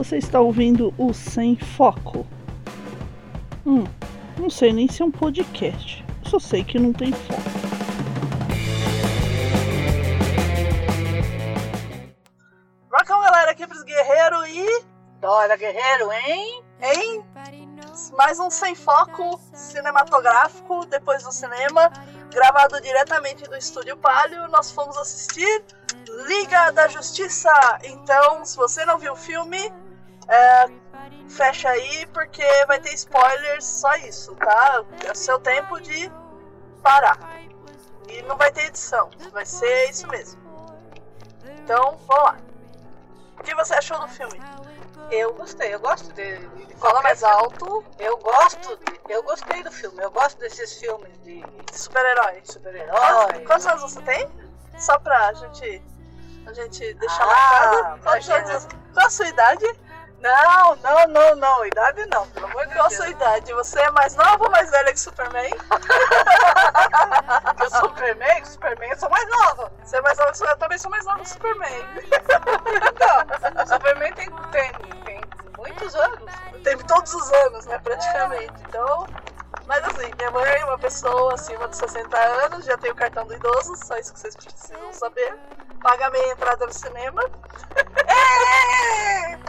Você está ouvindo o Sem Foco. Hum, não sei nem se é um podcast. Só sei que não tem foco. Rockão, galera, aqui pros guerreiros e. Dora Guerreiro, hein? Em mais um Sem Foco cinematográfico depois do cinema, gravado diretamente do Estúdio Palio. Nós fomos assistir Liga da Justiça. Então, se você não viu o filme, é, fecha aí porque vai ter spoilers, só isso, tá? É o seu tempo de parar. E não vai ter edição, vai ser isso mesmo. Então, vamos lá. O que você achou do filme? Eu gostei, eu gosto de. de Fala mais filme. alto. Eu gosto, de, eu gostei do filme. Eu gosto desses filmes de Super-herói. super-herói. Quantos anos você tem? Só pra gente, a gente deixar Ah, marcado. Qual a sua idade? Não, não, não, não. Idade não, pelo amor de Qual Deus. sua idade? Você é mais nova ou mais velha que Superman? Eu sou Superman, Superman eu sou mais nova. Você é mais nova que Superman? Eu também sou mais nova que Superman. Então, Superman tem, tem, tem muitos anos. Teve todos os anos, né, praticamente. Então, mas assim, minha mãe é uma pessoa acima de 60 anos, já tem o cartão do idoso, só isso que vocês precisam saber. Paga meia entrada no cinema.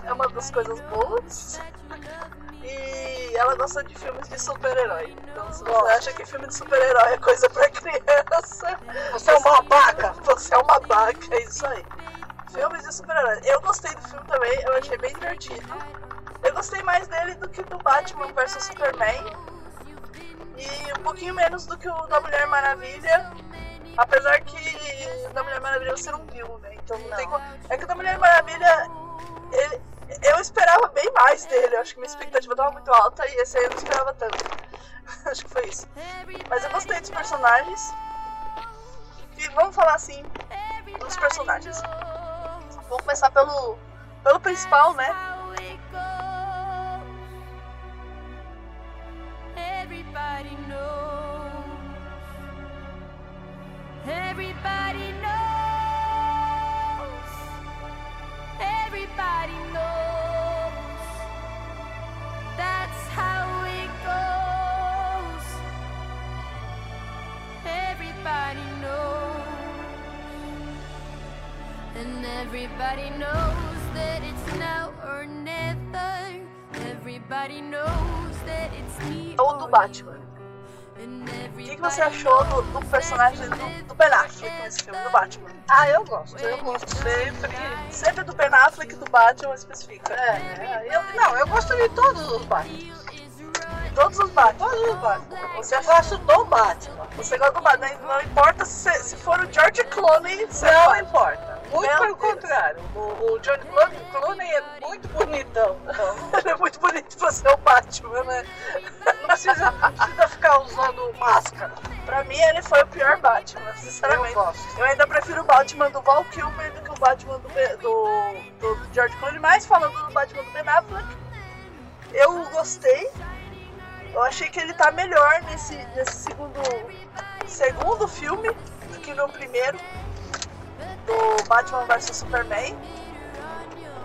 É uma das coisas boas. E ela gosta de filmes de super-herói. Então, se você Gosto. acha que filme de super-herói é coisa pra criança, Você é uma babaca. você é uma babaca, é isso aí. Filmes de super-herói. Eu gostei do filme também, eu achei bem divertido. Eu gostei mais dele do que do Batman vs Superman. E um pouquinho menos do que o da Mulher Maravilha. Apesar que da Mulher Maravilha você não viu, né? Então não, Não. tem como. É que da Mulher Maravilha. ele- eu esperava bem mais dele. Eu acho que minha expectativa estava muito alta e esse aí eu não esperava tanto. acho que foi isso. Mas eu gostei dos personagens. E vamos falar assim dos personagens. Vamos começar pelo, pelo principal, né? Everybody knows. Everybody knows. That's how it goes. Everybody knows. And everybody knows that it's now or never. Everybody knows that it's me Ou do Batman. O que, que você achou do, do personagem do, do Ben Affleck nesse filme, do Batman? Ah, eu gosto. Eu gosto sempre. Sempre do Ben Affleck e do Batman especifica. É, é, eu, não, eu gosto de todos os Batman. Todos os Batman. Todos os Batman. Você, Eu gosto do Batman. você gosta do Batman, não importa se, se for o George Clooney, você Não gosta. importa. Muito pelo contrário. O, o George Clooney, é muito bonitão. Ele é muito bonito pra ser o Batman, né? não, precisa, não precisa ficar usando máscara. Pra mim, ele foi o pior Batman, sinceramente. Eu. Eu ainda prefiro o Batman do Val Kilmer do que o Batman do, do, do George Clooney, mas falando do Batman do Ben Affleck, eu gostei. Eu achei que ele tá melhor nesse, nesse segundo, segundo filme do que no primeiro, do Batman vs Superman.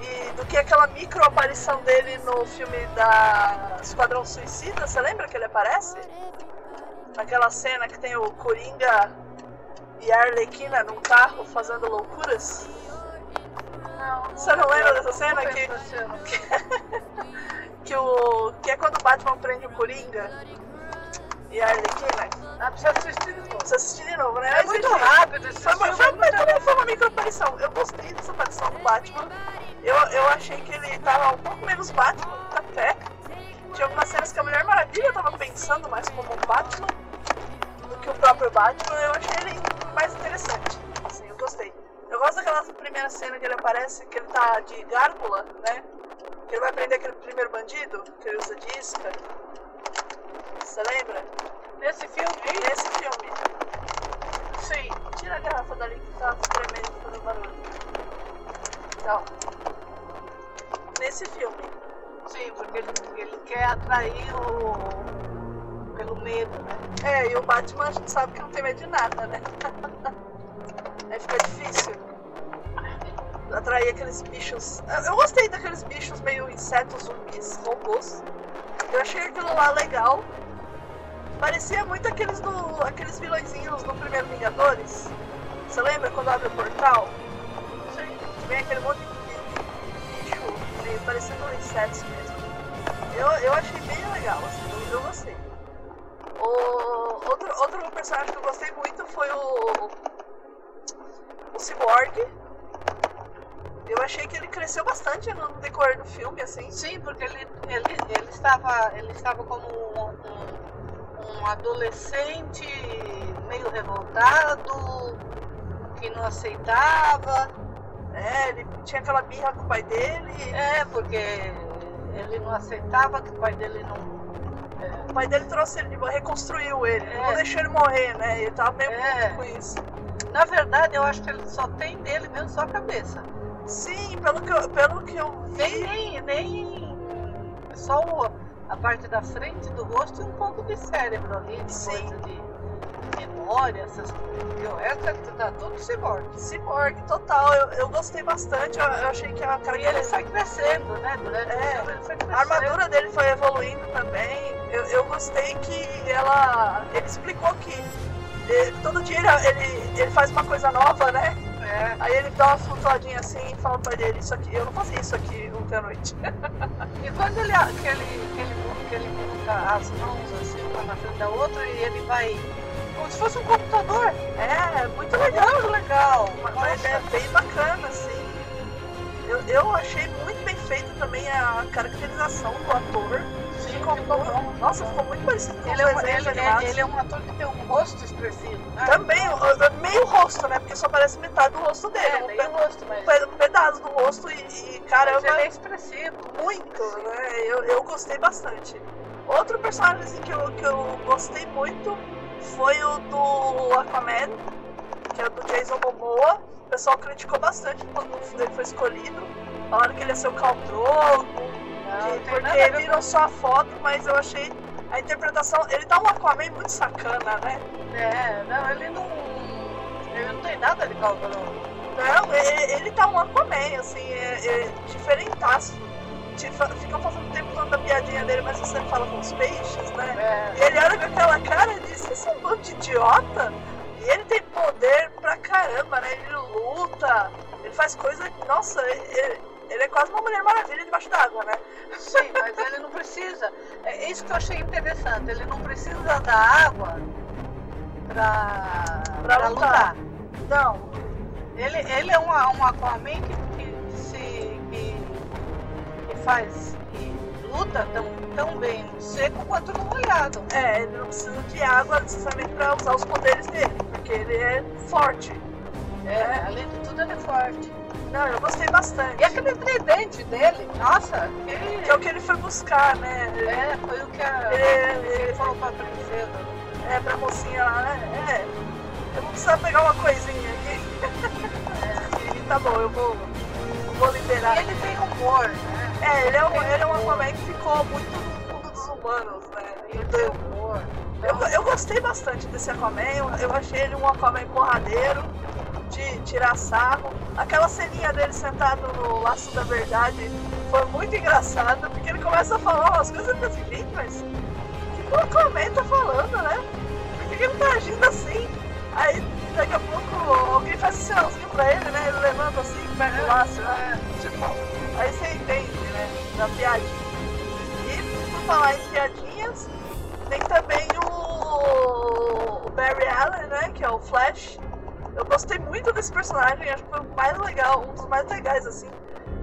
E do que aquela micro aparição dele no filme da Esquadrão Suicida, você lembra que ele aparece? Aquela cena que tem o Coringa e a Arlequina num carro fazendo loucuras. Você não lembra dessa cena Não que, cena. que, o, que é quando o Batman prende o Coringa e a Arlequina? Ah, precisa assistir de novo. Você assistir de novo, né? É Mas, muito rápido esse Foi uma, foi, muito também foi uma micro aparição. Eu gostei dessa aparição do Batman. Eu, eu achei que ele tava um pouco menos Batman até. Tinha algumas cenas que a Mulher Maravilha tava pensando mais como um Batman do que o próprio Batman. Eu achei ele mais interessante. Assim, eu gostei. Eu gosto daquela primeira cena que ele aparece, que ele tá de gárgula, né? Que ele vai prender aquele primeiro bandido, que ele usa de isca. Você lembra? Nesse filme, Nesse filme. sim. Tira a garrafa dali que tá tremendo, fazendo barulho. Então, nesse filme, Sim, porque ele, ele quer atrair o. pelo medo, né? é, e o Batman a gente sabe que não tem medo de nada, né? Aí fica difícil. atrair aqueles bichos. Eu, eu gostei daqueles bichos meio insetos, zumbis, robôs. Eu achei aquilo lá legal. Parecia muito aqueles do. aqueles vilõezinhos no primeiro Vingadores. Você lembra quando abre o portal? Vem aquele monte de bicho meio parecendo insetos mesmo. Eu, eu achei bem legal, assim, eu gostei. O, outro, outro personagem que eu gostei muito foi o. O Cyborg. Eu achei que ele cresceu bastante no decorrer do filme, assim. Sim, porque ele, ele, ele, estava, ele estava como um, um, um adolescente meio revoltado, que não aceitava. É, ele tinha aquela birra com o pai dele. É, porque ele não aceitava que o pai dele não. O pai dele trouxe ele, reconstruiu ele, É. não deixou ele morrer, né? Ele tava meio É. com isso. Na verdade, eu acho que ele só tem dele mesmo só a cabeça. Sim, pelo que eu, pelo que eu Nem, vi. nem, nem só o- a parte da frente do rosto e um pouco de cérebro ali, de Sim. coisa de memória, essas coisas. Porque o resto é tá todo ciborgue. Cyborg, total, eu, eu gostei bastante. Eu, eu achei que a E ele foi crescendo, né? Durante o É. filme ele foi crescendo. A armadura dele foi evoluindo também. Eu, eu gostei que ela. Ele explicou que eh, todo dia ele, ele, ele faz uma coisa nova, né? É. Aí ele dá uma flutuadinha assim e fala pra ele, isso aqui, eu não fazia isso aqui ontem à noite. E quando ele, que ele, que ele, que ele coloca as mãos assim, uma na frente da outra e ele vai. Como se fosse um computador. É, muito legal. Muito legal. Uma, ideia bem bacana, assim. Eu, eu achei muito bem feita também a caracterização do ator. Nossa, ficou muito parecido com Ele os é, um, ele, é, ele é um ator que tem um rosto expressivo. Né? Também, o- o- meio rosto, né? Porque só parece metade do rosto dele. É, um, meio pe- rosto, mas, um pe- pedaço do rosto e, e mas caramba, ele é expressivo. muito, né? Eu, eu gostei bastante. Outro personagem assim, que, eu, que eu gostei muito foi o do Aquaman, que é o do Jason Momoa. O pessoal criticou bastante quando ele foi escolhido. Falaram que ele ia ser o Khal Drogo, Não, não porque ver viram só a foto, mas eu achei a interpretação. Ele tá um Aquaman muito sacana, né? É, não, ele não. Ele não tem nada de cálculo. Não, ele, ele tá um Aquaman, assim, é, é diferentaço. Ficam fazendo o tempo todo da piadinha dele, mas você fala com os peixes, né? É. E ele olha com aquela cara e diz, vocês são um bando de idiota? E ele tem poder pra caramba, né? Ele luta, ele faz coisa. Nossa, ele, ele é quase uma mulher maravilha debaixo d'água, né? Sim, mas ele não precisa. É isso que eu achei interessante. Ele não precisa da água pra, Pra pra lutar. lutar. Não, Ele, ele é um, um Aquaman que, que, se, que, que faz. que luta tão, tão bem no seco quanto no molhado. é, ele não precisa de água necessariamente pra usar os poderes dele, porque ele é forte. É, além de tudo, ele é forte. Não, eu gostei bastante. E aquele tridente dele, nossa, que, Que é o que ele foi buscar, né? é, foi o que a, Ele- ele falou pra princesa. É, pra mocinha lá, né? É. Eu vou precisar pegar uma coisinha aqui. e tá bom, eu vou, vou liberar. E ele tem humor, né? É, ele é, um, ele é um Aquaman que ficou muito no mundo dos humanos, né? Ele tem humor. eu, eu gostei bastante desse Aquaman, eu, eu achei ele um Aquaman porradeiro, de tirar sarro. Aquela ceninha dele sentado no laço da verdade foi muito engraçada, porque ele começa a falar umas coisas e gente, mas o que o Aquaman tá falando, né? Por que que ele tá agindo assim? Aí daqui a pouco alguém faz um sinalzinho pra ele, né? Ele levanta assim, pega o laço, né? Tipo, aí você entende, né? Da piadinha. E por falar em piadinhas, tem também o, o Barry Allen, né? Que é o Flash. Eu gostei muito desse personagem, acho que foi o mais legal, um dos mais legais, assim.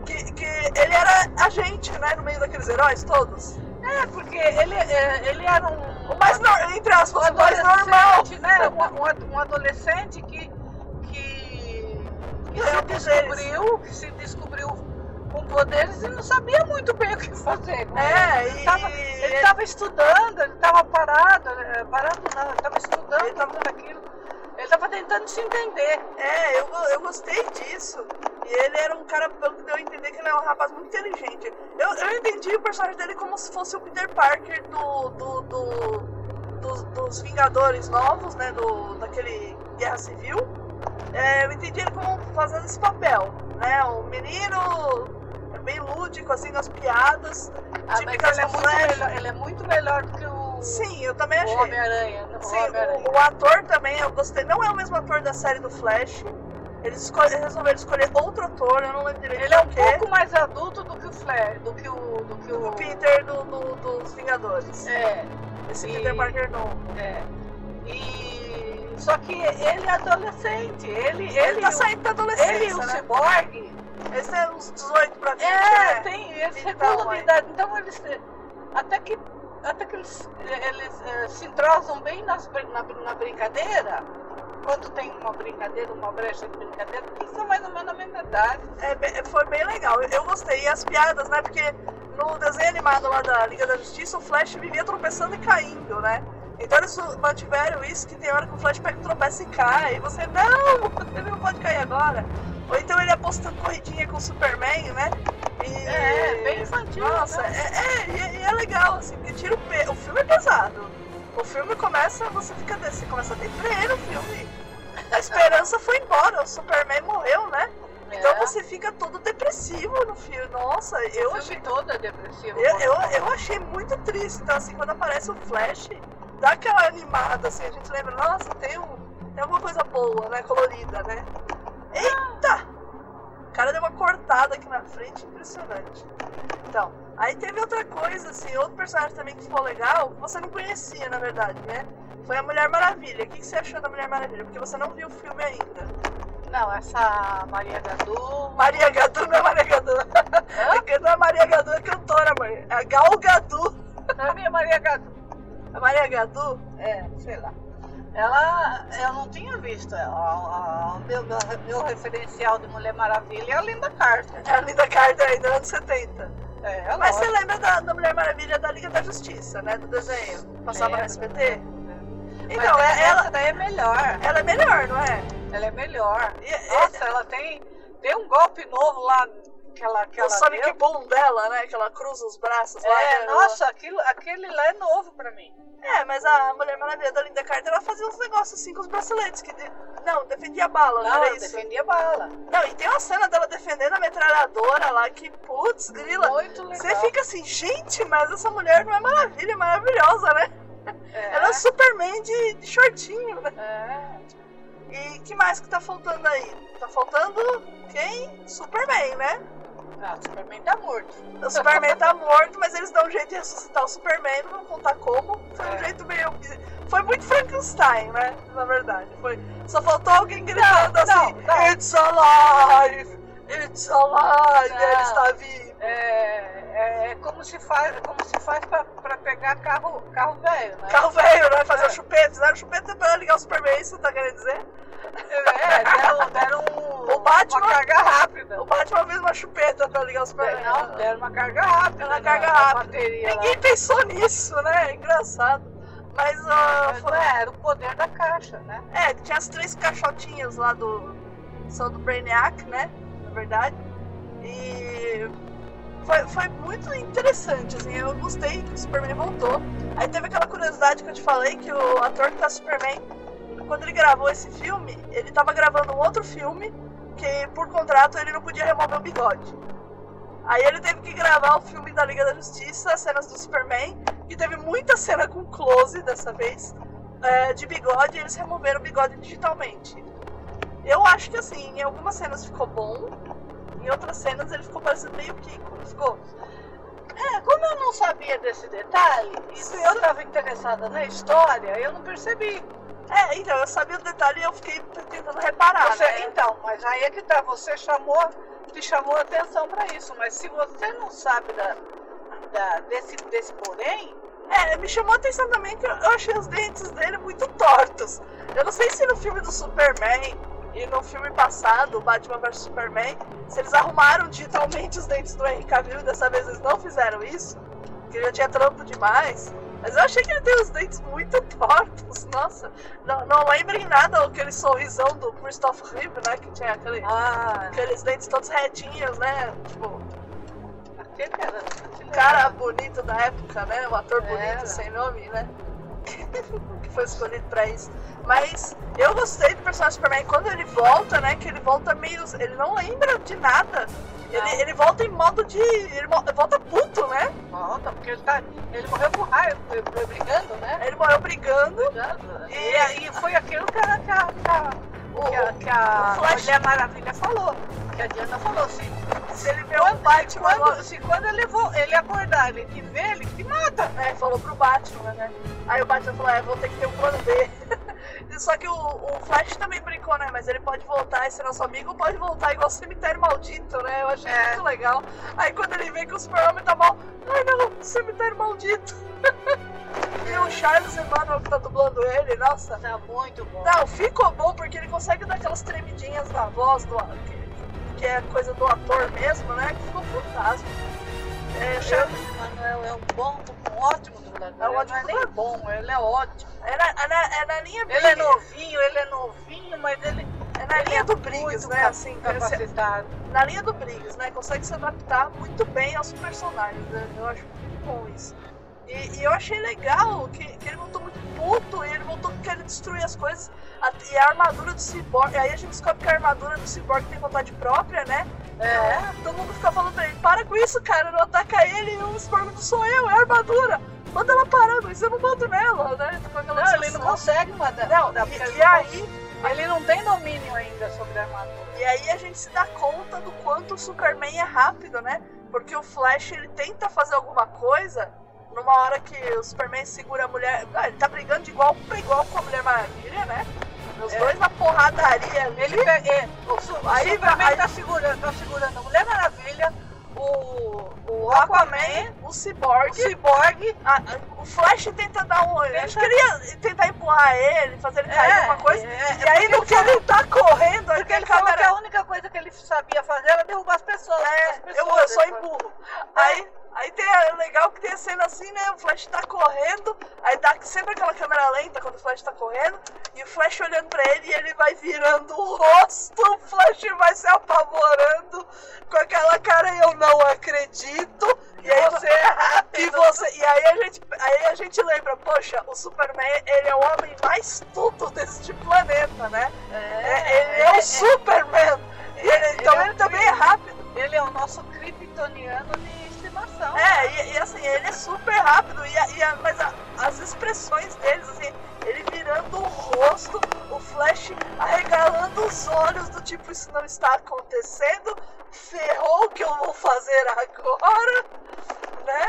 Que, que ele era agente, né? No meio daqueles heróis todos. É, porque ele, é, ele era um. O mais, nor- entre aspas, o mais normal. adolescente, né? Um, um ad- adolescente que, que, que se descobriu, que se descobriu com poderes e não sabia muito bem o que fazer. com É, ele. estava ele tava estudando, ele estava parado, eh, parado não, ele estava estudando, Ele estava fazendo aquilo. Ele estava tentando se entender. É, eu, eu gostei disso. E ele era um cara, pelo que deu a entender, que ele é um rapaz muito inteligente. Eu, eu entendi o personagem dele como se fosse o Peter Parker do, do, do- dos, dos Vingadores novos, né? Do, daquele Guerra Civil. É, eu entendi ele como fazendo esse papel. né? O menino é bem lúdico, assim, nas piadas. Ah, mas ele é, muito melhor, ele é muito melhor do que o, Sim, eu também o achei. Homem-Aranha. o Sim, Homem-Aranha. o, o ator também, eu gostei. Não é o mesmo ator da série do Flash. Eles resolveram escolher outro ator, eu não lembro direito Ele é um quê. pouco mais adulto do que o Flash, do que o. Do que o, O Peter do, do- dos Vingadores. É, Esse e- Peter Parker novo. é. E. Só que ele é adolescente. Ele, Ele, ele, tá saindo da ele e adolescência, o né? Cyborg. Esse é uns 18 pra 20, É, né? tem, eles Então, regulam de é. idade. Então eles. Até que, até que eles, eles eh, se entrosam bem nas na, na brincadeira. Quando tem uma brincadeira, uma brecha de brincadeira, eles são mais ou menos a mesma idade. É, foi bem legal. Eu, gostei. E as piadas, né? Porque no desenho animado lá da Liga da Justiça, o Flash vivia tropeçando e caindo, né? Então eles mantiveram isso, que tem hora que o Flash pega, tropeça e cai. E você, não, ele não pode cair agora. Ou então ele apostando corridinha com o Superman, né? E- É, bem infantil, Nossa, né? é, é, é legal, assim, porque tira o pe... O filme é pesado. O filme começa, você fica você começa a depreender no filme. A esperança foi embora, o Superman morreu, né? Então É. você fica todo depressivo no filme. Nossa, eu o achei. filme todo é depressivo. Eu, eu, eu achei muito triste. Então, assim, quando aparece o Flash, dá aquela animada, assim, a gente lembra, nossa, tem, um, tem alguma coisa boa, né? Colorida, né? Eita! O cara deu uma cortada aqui na frente, impressionante. Então, aí teve outra coisa, assim, outro personagem também que ficou legal, que você não conhecia, na verdade, né? Foi a Mulher Maravilha. O que você achou da Mulher Maravilha? Porque você não viu o filme ainda. Não, essa Maria Gadu. Maria Gadu não é Maria Gadu. É não é Maria Gadu, é cantora, mãe. É a Gal Gadu. Não é minha Maria Gadu. A Maria Gadu? É, sei lá. Ela, eu não tinha visto ela. O meu, meu, referencial de Mulher Maravilha é a Linda Carter. É a Linda Carter ainda, anos 70. É, ela Mas você lembra da, da Mulher Maravilha da Liga da Justiça, né? Do desenho. Passava no. SBT? Então, é- essa ela, daí é melhor. ela é melhor, não é? Ela é melhor. E- e- Nossa, ela tem, tem um golpe novo lá que ela, que o ela Sonic deu. Boom dela, né? Que ela cruza os braços lá. É, né? nossa, aquilo, aquele lá é novo pra mim. É, mas a Mulher Maravilha da Linda Carter, ela fazia uns negócios assim com os braceletes. Que de- Não, defendia a bala, não, Não, era isso? defendia bala. Não, e tem uma cena dela defendendo a metralhadora lá que, putz, grila. Muito legal. Você fica assim, gente, mas essa mulher não é maravilha, é maravilhosa, né? É, Ela é Superman de, de shortinho, né? é. E que mais que tá faltando aí? Tá faltando quem? Superman, né? O Superman tá morto. O Superman tá morto, mas eles dão um jeito de ressuscitar o Superman, não contar como. Foi um É. jeito meio. Foi muito Frankenstein, né? Na verdade. Foi... Só faltou alguém gritando Não, assim: não, não. It's alive! It's alive! Não. Ele está vivo. É, é, é como se faz, como se faz pra pegar carro, carro velho, né? Carro velho, né? Fazer É. o chupeta. Fizeram o chupeta pra ligar o Superman, isso tá querendo dizer? É, deram, deram um- O Batman- uma carga rápida. O Batman fez uma chupeta pra ligar o Superman. Não, deram uma carga rápida. Uma na- carga na rápida. bateria lá. Ninguém pensou nisso, né? É engraçado. Mas, ah, Mas foi- é, era o poder da caixa, né? é, tinha as três caixotinhas lá do. São do Brainiac, né? Na verdade. E. Foi, foi muito interessante, assim, eu gostei que o Superman voltou. Aí teve aquela curiosidade que eu te falei que o ator que tá Superman, quando ele gravou esse filme, ele tava gravando um outro filme que por contrato ele não podia remover o bigode. Aí ele teve que gravar o filme da Liga da Justiça, cenas do Superman, e teve muita cena com close dessa vez, é, de bigode, e eles removeram o bigode digitalmente. Eu acho que assim, em algumas cenas ficou bom, em outras cenas ele ficou parecendo meio Kiko, ficou? É, como eu não sabia desse detalhe, e eu estava interessada na história, eu não percebi. É, então, eu sabia o detalhe e eu fiquei tentando reparar, Você- né? Então, mas aí é que tá, você chamou, te chamou a atenção para isso, mas se você não sabe da, da- desse, desse porém, É, me chamou a atenção também que eu achei os dentes dele muito tortos. Eu não sei se no filme do Superman e no filme passado, Batman vs Superman, se eles arrumaram digitalmente os dentes do Henry Cavill dessa vez eles não fizeram isso, porque já tinha trampo demais. Mas eu achei que ele tem os dentes muito tortos, nossa. Não, não lembra em nada aquele sorrisão do Christopher Reeve, né? Que tinha aquele, ah, aqueles dentes todos retinhos, né? Tipo, aquele era. aquele cara bonito da época, né? O ator bonito Era. sem nome, né? Que foi escolhido pra isso. Mas eu gostei do personagem Superman quando ele volta, né? Que ele volta meio. Ele não lembra de nada. Ele, ele volta em modo de. Ele volta puto, né? Volta, porque ele, tá, ele morreu com raiva, brigando, né? Ele morreu brigando. E aí foi aquilo que a, que a, que a, O, que a, que a Mulher Maravilha falou. Que a Diana falou assim. Se ele vê o Batman Quando, se quando ele, vo, ele acordar, ele te vê, ele te mata. É, falou pro Batman, né? Aí o Batman falou, é, vou ter que ter um plano B. Só que o, o Flash também brincou, né? Mas ele pode voltar, esse nosso amigo pode voltar igual cemitério maldito, né? Eu achei É. muito legal. Aí quando ele vê que o Super-Homem tá mal, ai não, cemitério maldito. e o Charles Emmanuel que tá dublando ele, nossa. Tá muito bom. Não, ficou bom porque ele consegue dar aquelas tremidinhas na voz do que, é coisa do ator mesmo, né? Que ficou fantástico. É, O Charles Manuel é um bom, um ótimo dublador. É um Ele ótimo não é nem bom, ele é ótimo. é, na, é, na, é na linha Ele é novinho, ele é novinho, mas ele É na linha do Briggs, né? Assim, ele capacitado. na linha do Briggs, né? Consegue se adaptar muito bem aos personagens, né? Eu acho muito bom isso. E, e eu achei legal que, que ele voltou muito puto e ele voltou querendo destruir as coisas. A- E a armadura do Cyborg. Aí a gente descobre que a armadura do Cyborg tem vontade própria, né? É. Todo mundo fica falando pra ele: para com isso, cara, não ataca ele. E o Cyborg não sou eu, é a armadura. Manda ela parar, mas eu não mando nela, né? Aquela Não, ele não consegue mandar. Não, mandar, e, e não aí. Ele não tem domínio ainda sobre a armadura. E aí a gente se dá conta do quanto o Superman é rápido, né? Porque o Flash ele tenta fazer alguma coisa numa hora que o Superman segura a mulher. Ah, ele tá brigando de igual pra igual com a Mulher Maravilha, né? Os É. dois na porradaria ali. Ele pega, é, o, o Aí Superman vai- tá segurando, tá segurando a Mulher Maravilha, o, o Aquaman, Aquaman, o o Cyborg. Cyborg. a- a- o Flash tenta dar um. Tenta- Acho que ele ia tentar empurrar ele, fazer ele cair É, alguma coisa. é, e aí, no que ele tá correndo, aí Porque ele falou que a única coisa que ele sabia fazer era derrubar as pessoas. É, as eu, pessoas eu só depois. empurro. Aí, aí tem a, legal que tem a cena assim, né? O Flash tá correndo, aí dá sempre aquela câmera lenta quando o Flash tá correndo, e o Flash olhando pra ele e ele vai virando o rosto, o Flash vai se apavorando com aquela cara eu não acredito. E aí Você é e você, e aí a gente, aí a gente lembra, poxa, o Superman, ele é o homem mais tudo deste planeta, né? É, ele é, o Superman. Ele- então ele é ele também é rápido. Ele é o nosso kryptoniano de É, e, e assim, ele é super rápido, e, e a- mas a- as expressões deles, assim, ele virando o rosto, o Flash arregalando os olhos, do tipo, isso não está acontecendo, ferrou o que eu vou fazer agora, né?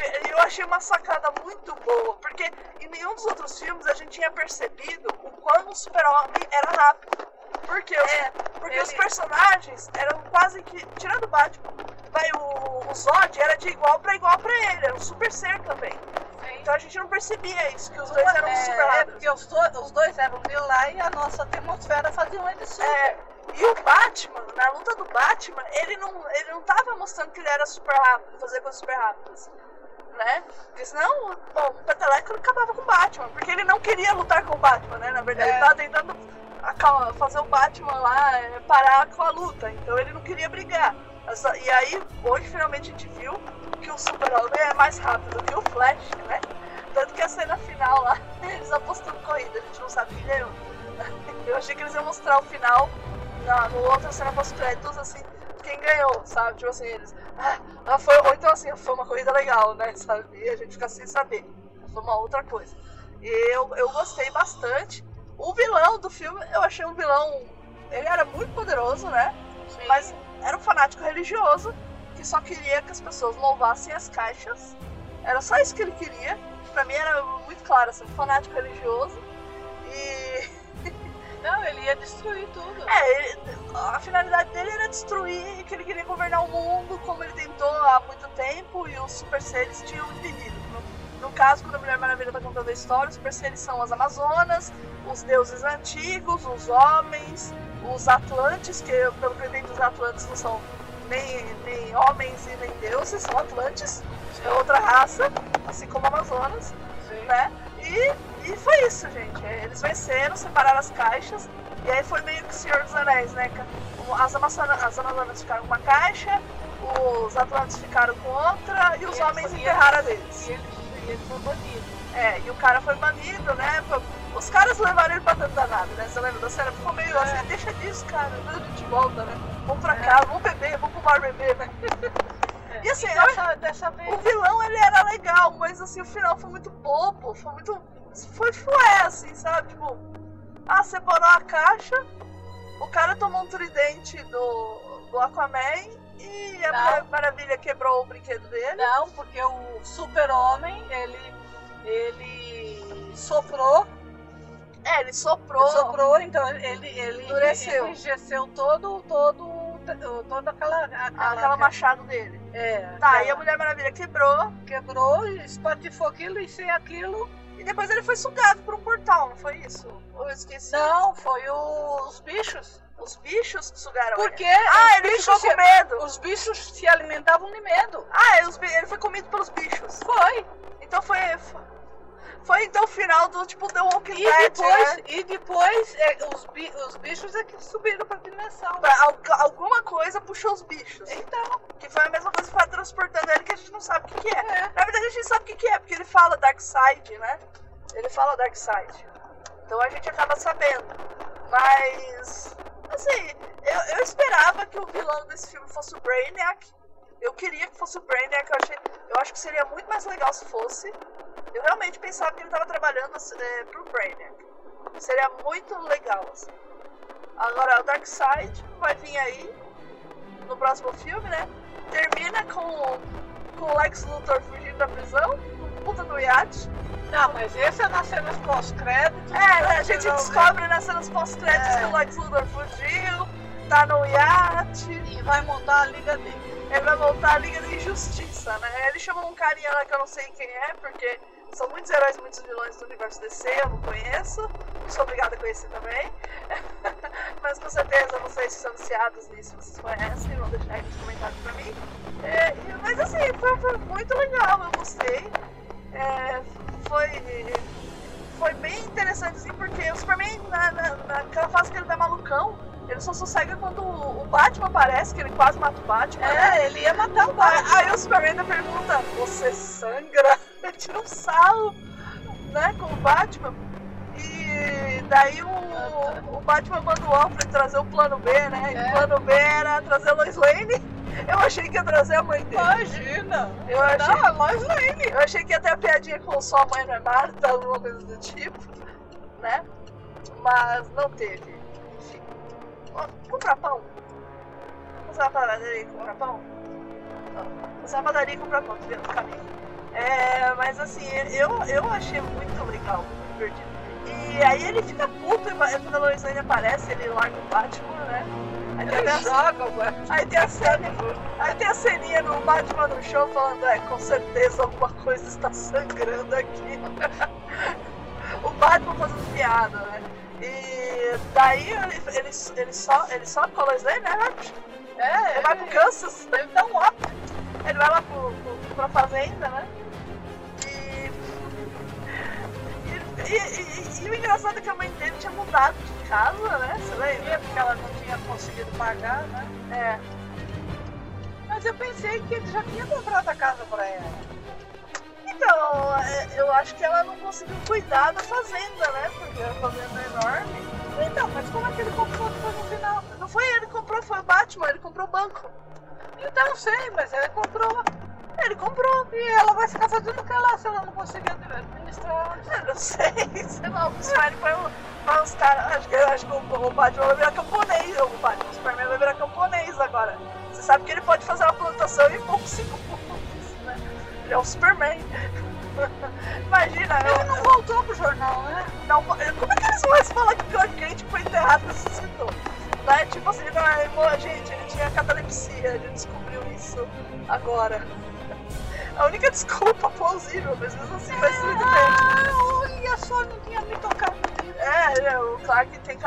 E, eu achei uma sacada muito boa, porque em nenhum dos outros filmes a gente tinha percebido o quão o super-homem era rápido. Por quê? Os- porque os personagens eram quase que. Tirando o Batman, vai, o, o Zod era de igual pra igual pra ele, era um super ser também. Sim. Então a gente não percebia isso, que os dois eram é, super é rápidos. porque os, do- os dois eram de lá e a nossa atmosfera faziam ele super. É, e o Batman, na luta do Batman, ele não, ele não tava mostrando que ele era super rápido, fazer coisas super rápidas. Né? Porque senão, bom, o Peteleco acabava com o Batman, porque ele não queria lutar com o Batman, né? Na verdade, É. ele tava tentando fazer o Batman lá é, parar com a luta, então ele não queria brigar. Essa- E aí, hoje finalmente a gente viu que o Super-Homem é mais rápido que o Flash, né? Tanto que a cena final lá, eles apostando corrida, a gente não sabe quem ganhou. Eu achei que eles iam mostrar o final na no outra cena pós-créditos, assim, quem ganhou, sabe? Tipo assim, eles. Ah, ah, foi, ou então assim, foi uma corrida legal, né? Sabe? E a gente fica sem saber. Foi uma outra coisa. E eu, eu gostei bastante. O vilão do filme, eu achei um vilão. Ele era muito poderoso, né? Sim. Mas era um fanático religioso que só queria que as pessoas louvassem as caixas. Era só isso que ele queria. Pra mim era muito claro, assim, um fanático religioso. E. Não, ele ia destruir tudo. É, ele- a finalidade dele era destruir, que ele queria governar o mundo como ele tentou há muito tempo e os super seres tinham impedido. No, no caso, quando a Mulher Maravilha está contando a história, os super seres são as Amazonas, os deuses antigos, os homens, os Atlantes, que pelo que eu entendo, os Atlantes não são nem, nem homens e nem deuses, são Atlantes, é outra raça, assim como Amazonas Sim. né? E, isso, gente. É, Eles venceram, separaram as caixas. E aí foi meio que Senhor dos Anéis, né? As Amazonas, as Amazonas ficaram com uma caixa, os Atlantes ficaram com outra e os E eles- homens e enterraram eles- deles. E ele, e foi banido. É, e o cara foi banido, né? Os caras levaram ele pra dentro da nave, né? Você lembra da cena? Ficou meio assim, deixa disso, cara. A gente volta, né? Vamos pra casa, vamos beber, vamos pro bar beber, né? E assim, eu- dessa, dessa o vez. vilão ele era legal, mas assim, o final foi muito bobo, foi muito. Foi fué, assim, sabe? Tipo, ah, separou a caixa, o cara tomou um tridente do, do Aquaman e a. Mulher Maravilha quebrou o brinquedo dele. Não, porque o super-homem, ele, ele soprou, É, ele soprou. soprou, então ele, ele Endureceu. enrijeceu todo, todo, toda aquela, aquela, Aquela machado dele. É, Tá, aquela- e a Mulher Maravilha quebrou, quebrou, espatifou aquilo e sem aquilo. E depois ele foi sugado por um portal, não foi isso? Ou eu esqueci? Não, foi os bichos. Os bichos que sugaram Porque ele. Ah, os ele bichos ficou se- com medo. Os bichos se alimentavam de medo. Ah, bi- ele foi comido pelos bichos. Foi. Então foi. Foi então o final do tipo The Walking E Dead, depois, né? e depois é, os, bi- os bichos é que subiram pra dimensão. Pra- al- alguma coisa puxou os bichos. Então, Que foi a mesma coisa que foi transportando ele que a gente não sabe o que, que é. é. Na verdade a gente sabe o que, que é, porque ele fala Dark Side, né? Ele fala Dark Side. Então a gente acaba sabendo. Mas. Assim, eu, eu esperava que o vilão desse filme fosse o Brainiac. Eu queria que fosse o Brainiac, eu, achei, eu acho que seria muito mais legal se fosse. Eu realmente pensava que ele estava trabalhando é, pro Brainiac. Seria muito legal, assim. Agora, o Dark Side vai vir aí no próximo filme, né? Termina com, com o Lex Luthor fugindo da prisão, puta do iate. Não, mas esse é nas cenas pós-créditos. É, né, a gente não descobre nas cenas pós-créditos É. que o Lex Luthor fugiu, tá no iate, E vai montar a liga dele. Ele vai voltar à Liga de Justiça, né? Ele chamou um carinha lá que eu não sei quem é, porque são muitos heróis, muitos vilões do universo DC, eu não conheço, sou obrigada a conhecer também. Mas com certeza vocês que são viciados nisso, vocês conhecem, vão deixar aí nos comentários pra mim. É, e- mas assim, foi, foi muito legal, eu gostei. É, foi, foi bem interessante, assim, porque o Superman, na, na, naquela fase que ele tá malucão, ele só sossega quando o Batman aparece, que ele quase mata o Batman. né? É, ele ia matar o Batman. aí o Superman ainda pergunta, você sangra? Ele tira um sarro, né, com o Batman. E daí o, o Batman manda o Alfred trazer o plano B, né? E É. o plano B era trazer a Lois Lane. Eu achei que ia trazer a mãe dele. Imagina. Eu achei, Não, a Lois Lane. eu achei que ia ter a piadinha com sua mãe não é Marta, alguma coisa do tipo, né? Mas não teve. Enfim. Ó, comprar pão. Fazer uma padaria e comprar pão. Fazer uma padaria e comprar pão, tu vê no caminho. É, mas assim, eu, eu achei muito legal, muito divertido. E aí ele fica puto e quando a Lois Lane aparece, ele larga o Batman, né? Aí tem, a, joga aí tem a cena, aí tem a ceninha no Batman no show falando, é, com certeza alguma coisa está sangrando aqui. o Batman fazendo piada, né? E daí ele, ele, ele, só, ele Lois Lane, né? É, Ele vai pro Kansas, Ele dá um up. ele vai lá pro, pro, pra fazenda, né? E, e, e- e- e o engraçado é que a mãe dele tinha mudado de casa, né? Você lembra? Porque ela não tinha conseguido pagar, né? É. Mas eu pensei que ele já tinha comprado a casa pra ela. Então, é, eu acho que ela não conseguiu cuidar da fazenda, né? Porque a fazenda é enorme. Então, mas como é que ele comprou depois no final? Não foi ele que comprou, foi o Batman, ele comprou o banco. Então eu sei, mas ele comprou. Ele comprou. E ela vai ficar fazendo o que lá se ela não conseguir administrar? Eu não sei, sei lá, o um- foi uns caras. Acho que, acho que o, o Batman vai virar camponês. O Batman, o Superman vai virar camponês agora. Você sabe que ele pode fazer uma plantação em poucos segundos, né? Ele é o Superman. Imagina, Ele não voltou pro jornal, né? Não, como é que eles vão falar que o Clark Kent foi enterrado e ressuscitou? Né? Tipo assim, não, é, gente, ele tinha catalepsia, gente descobriu isso agora. A única desculpa plausível, mas mesmo assim faz muito tempo. Ah, olha só, não tinha me tocado. É, é, o Clark tem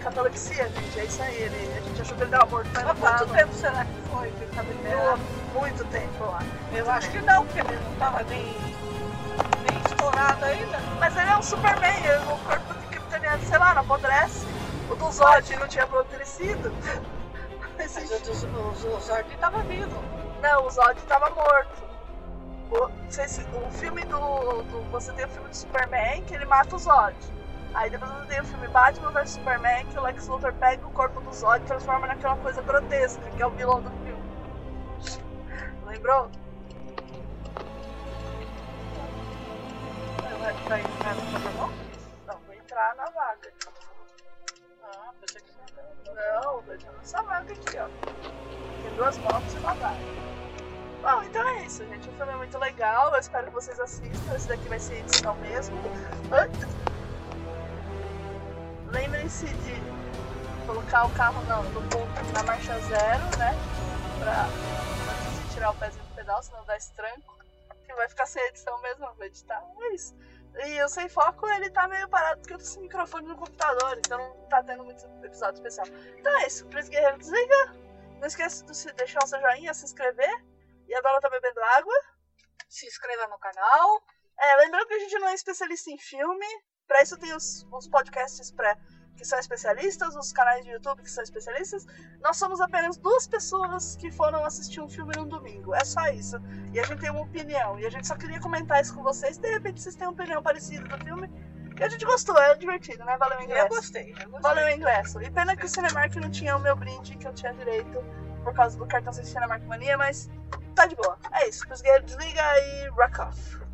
catalepsia, gente, é isso aí. Ele, a gente achou que ele tava morto, mas Há quanto tempo será que foi que ele tava enterrado? Muito tempo lá. Eu acho que não, porque ele não tava nem, ainda. Mas ele é um Superman, ele- o corpo de Kryptoniano, sei lá, não apodrece. O do Zod não tinha apodrecido. Mas o, o, o Zord tava vivo. Não, o Zod tava morto. o, vocês- o filme do, do- Você tem o filme do Superman que ele mata o Zod. Aí depois você tem o filme Batman vs Superman que o Lex Luthor pega o corpo do Zod e transforma naquela coisa grotesca, que é o vilão do filme. Lembrou? Vai, entrar no programa? Não, vou entrar na vaga. Ah, pensei que você Não, vou entrar nessa vaga aqui, ó. Tem duas motos e uma vaga. Bom, então é isso, gente. O filme é muito legal. Eu espero que vocês assistam. Esse daqui vai ser edição mesmo. Lembrem-se de colocar o carro não, no ponto na marcha zero, né? Pra antes tirar o pezinho do pedal, senão dá esse tranco. Que vai ficar sem edição mesmo, vou editar. É isso. E o Sem Foco, ele tá meio parado porque eu tô sem microfone no computador, então não tá tendo muito episódio especial. Então é isso, Príncipe Guerreiro desliga. Não esqueça de deixar o seu joinha, se inscrever. E a Dora tá bebendo água. Se inscreva no canal. É, lembrando que a gente não é especialista em filme. Pra isso tem os, os podcasts pré que são especialistas, os canais de YouTube que são especialistas. Nós somos apenas duas pessoas que foram assistir um filme num domingo. É só isso. E a gente tem uma opinião. E a gente só queria comentar isso com vocês. De repente vocês têm uma opinião parecida do filme. E a gente gostou, é divertido, né? Valeu o Eu ingresso. gostei, eu gostei. Valeu o ingresso. E pena que o Cinemark não tinha o meu brinde que eu tinha direito por causa do cartão sem Cinemark Mania, mas tá de boa. É isso. Os guerreiros desliga e rock off.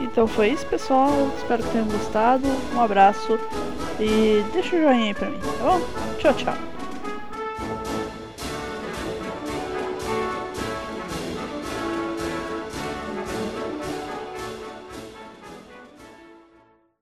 Então foi isso, pessoal. Espero que tenham gostado. Um abraço e deixa o joinha aí pra mim, tá bom? Tchau, tchau.